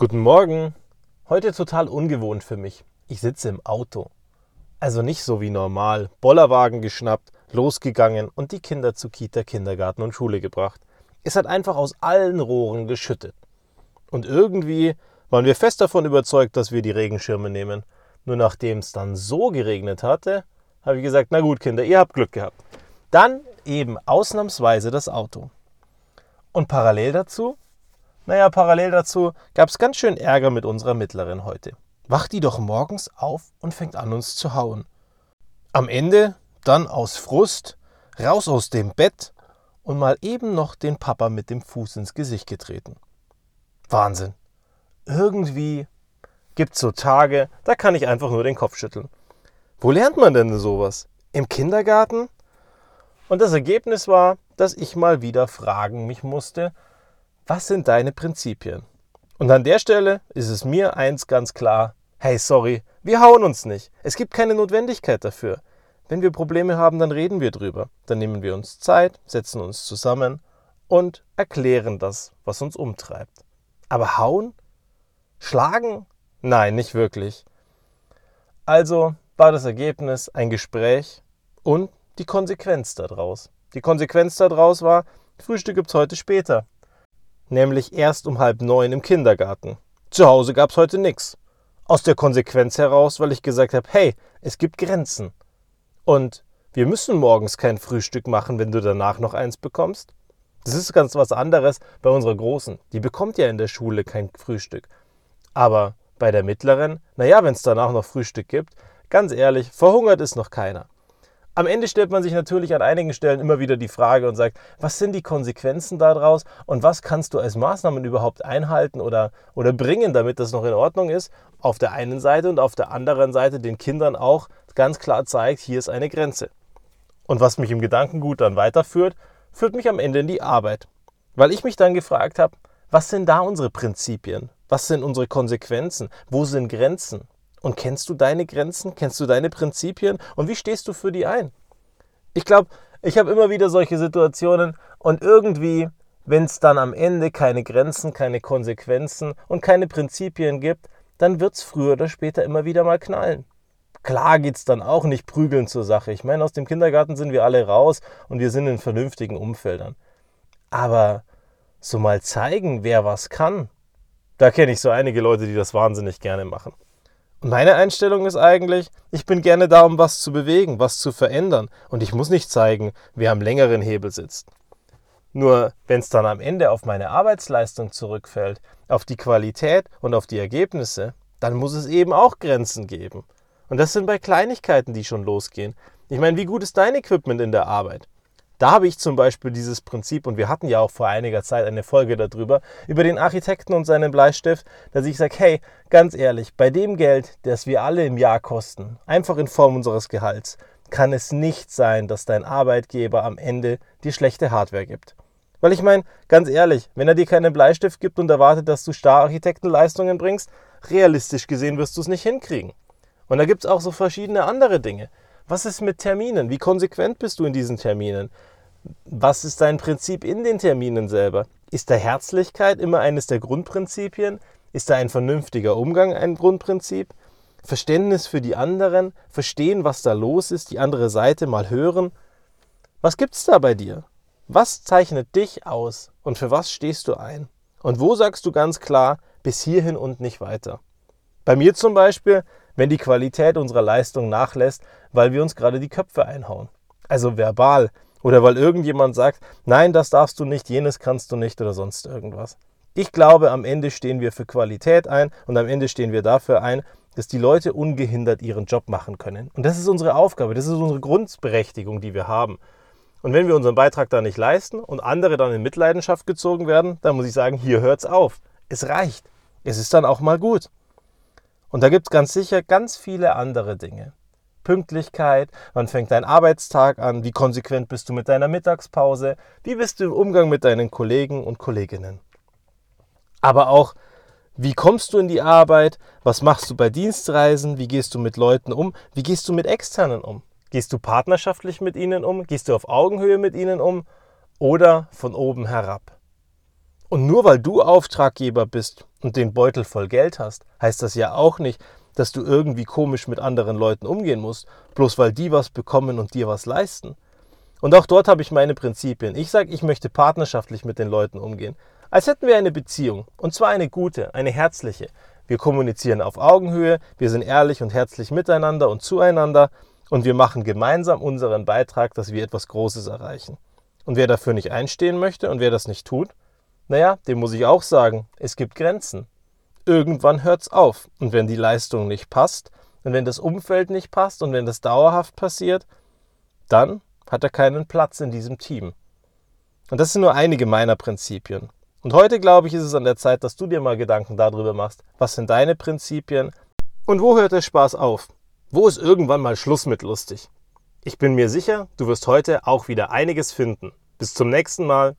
Guten Morgen. Heute total ungewohnt für mich. Ich sitze im Auto. Also nicht so wie normal. Bollerwagen geschnappt, losgegangen und die Kinder zu Kita, Kindergarten und Schule gebracht. Es hat einfach aus allen Rohren geschüttet. Und irgendwie waren wir fest davon überzeugt, dass wir die Regenschirme nehmen. Nur nachdem es dann so geregnet hatte, habe ich gesagt, na gut, Kinder, ihr habt Glück gehabt. Dann eben ausnahmsweise das Auto. Und parallel dazu naja, parallel dazu gab es ganz schön Ärger mit unserer Mittleren heute. Wacht die doch morgens auf und fängt an, uns zu hauen. Am Ende dann aus Frust raus aus dem Bett und mal eben noch den Papa mit dem Fuß ins Gesicht getreten. Wahnsinn. Irgendwie gibt's so Tage, da kann ich einfach nur den Kopf schütteln. Wo lernt man denn sowas? Im Kindergarten? Und das Ergebnis war, dass ich mal wieder fragen mich musste, was sind deine Prinzipien? Und an der Stelle ist es mir eins ganz klar, hey, sorry, wir hauen uns nicht. Es gibt keine Notwendigkeit dafür. Wenn wir Probleme haben, dann reden wir drüber. Dann nehmen wir uns Zeit, setzen uns zusammen und erklären das, was uns umtreibt. Aber hauen? Schlagen? Nein, nicht wirklich. Also war das Ergebnis ein Gespräch und die Konsequenz daraus. Die Konsequenz daraus war, Frühstück gibt's heute später nämlich erst um halb neun im Kindergarten. Zu Hause gab's heute nichts. Aus der Konsequenz heraus, weil ich gesagt habe, hey, es gibt Grenzen. Und wir müssen morgens kein Frühstück machen, wenn du danach noch eins bekommst. Das ist ganz was anderes bei unserer Großen. Die bekommt ja in der Schule kein Frühstück. Aber bei der Mittleren, naja, wenn es danach noch Frühstück gibt, ganz ehrlich, verhungert ist noch keiner. Am Ende stellt man sich natürlich an einigen Stellen immer wieder die Frage und sagt, was sind die Konsequenzen daraus und was kannst du als Maßnahmen überhaupt einhalten oder, oder bringen, damit das noch in Ordnung ist, auf der einen Seite und auf der anderen Seite den Kindern auch ganz klar zeigt, hier ist eine Grenze. Und was mich im Gedankengut dann weiterführt, führt mich am Ende in die Arbeit. Weil ich mich dann gefragt habe, was sind da unsere Prinzipien? Was sind unsere Konsequenzen? Wo sind Grenzen? Und kennst du deine Grenzen? Kennst du deine Prinzipien? Und wie stehst du für die ein? Ich glaube, ich habe immer wieder solche Situationen und irgendwie, wenn es dann am Ende keine Grenzen, keine Konsequenzen und keine Prinzipien gibt, dann wird es früher oder später immer wieder mal knallen. Klar geht es dann auch nicht prügeln zur Sache. Ich meine, aus dem Kindergarten sind wir alle raus und wir sind in vernünftigen Umfeldern. Aber so mal zeigen, wer was kann, da kenne ich so einige Leute, die das wahnsinnig gerne machen. Meine Einstellung ist eigentlich, ich bin gerne da, um was zu bewegen, was zu verändern. Und ich muss nicht zeigen, wer am längeren Hebel sitzt. Nur wenn es dann am Ende auf meine Arbeitsleistung zurückfällt, auf die Qualität und auf die Ergebnisse, dann muss es eben auch Grenzen geben. Und das sind bei Kleinigkeiten, die schon losgehen. Ich meine, wie gut ist dein Equipment in der Arbeit? Da habe ich zum Beispiel dieses Prinzip, und wir hatten ja auch vor einiger Zeit eine Folge darüber, über den Architekten und seinen Bleistift, dass ich sage, hey, ganz ehrlich, bei dem Geld, das wir alle im Jahr kosten, einfach in Form unseres Gehalts, kann es nicht sein, dass dein Arbeitgeber am Ende dir schlechte Hardware gibt. Weil ich meine, ganz ehrlich, wenn er dir keinen Bleistift gibt und erwartet, dass du Star-Architektenleistungen bringst, realistisch gesehen wirst du es nicht hinkriegen. Und da gibt es auch so verschiedene andere Dinge. Was ist mit Terminen? Wie konsequent bist du in diesen Terminen? Was ist dein Prinzip in den Terminen selber? Ist da Herzlichkeit immer eines der Grundprinzipien? Ist da ein vernünftiger Umgang ein Grundprinzip? Verständnis für die anderen, verstehen, was da los ist, die andere Seite mal hören. Was gibt's da bei dir? Was zeichnet dich aus und für was stehst du ein? Und wo sagst du ganz klar, bis hierhin und nicht weiter? Bei mir zum Beispiel, wenn die Qualität unserer Leistung nachlässt, weil wir uns gerade die Köpfe einhauen. Also verbal, oder weil irgendjemand sagt, nein, das darfst du nicht, jenes kannst du nicht oder sonst irgendwas. Ich glaube, am Ende stehen wir für Qualität ein und am Ende stehen wir dafür ein, dass die Leute ungehindert ihren Job machen können. Und das ist unsere Aufgabe, das ist unsere Grundberechtigung, die wir haben. Und wenn wir unseren Beitrag da nicht leisten und andere dann in Mitleidenschaft gezogen werden, dann muss ich sagen, hier hört's auf. Es reicht. Es ist dann auch mal gut. Und da gibt es ganz sicher ganz viele andere Dinge. Pünktlichkeit, wann fängt dein Arbeitstag an, wie konsequent bist du mit deiner Mittagspause, wie bist du im Umgang mit deinen Kollegen und Kolleginnen. Aber auch, wie kommst du in die Arbeit, was machst du bei Dienstreisen, wie gehst du mit Leuten um, wie gehst du mit externen um. Gehst du partnerschaftlich mit ihnen um, gehst du auf Augenhöhe mit ihnen um? Oder von oben herab. Und nur weil du Auftraggeber bist und den Beutel voll Geld hast, heißt das ja auch nicht, dass du irgendwie komisch mit anderen Leuten umgehen musst, bloß weil die was bekommen und dir was leisten. Und auch dort habe ich meine Prinzipien. Ich sage, ich möchte partnerschaftlich mit den Leuten umgehen. Als hätten wir eine Beziehung. Und zwar eine gute, eine herzliche. Wir kommunizieren auf Augenhöhe, wir sind ehrlich und herzlich miteinander und zueinander und wir machen gemeinsam unseren Beitrag, dass wir etwas Großes erreichen. Und wer dafür nicht einstehen möchte und wer das nicht tut, naja, dem muss ich auch sagen, es gibt Grenzen. Irgendwann hört's auf. Und wenn die Leistung nicht passt und wenn das Umfeld nicht passt und wenn das dauerhaft passiert, dann hat er keinen Platz in diesem Team. Und das sind nur einige meiner Prinzipien. Und heute, glaube ich, ist es an der Zeit, dass du dir mal Gedanken darüber machst, was sind deine Prinzipien und wo hört der Spaß auf? Wo ist irgendwann mal Schluss mit lustig? Ich bin mir sicher, du wirst heute auch wieder einiges finden. Bis zum nächsten Mal.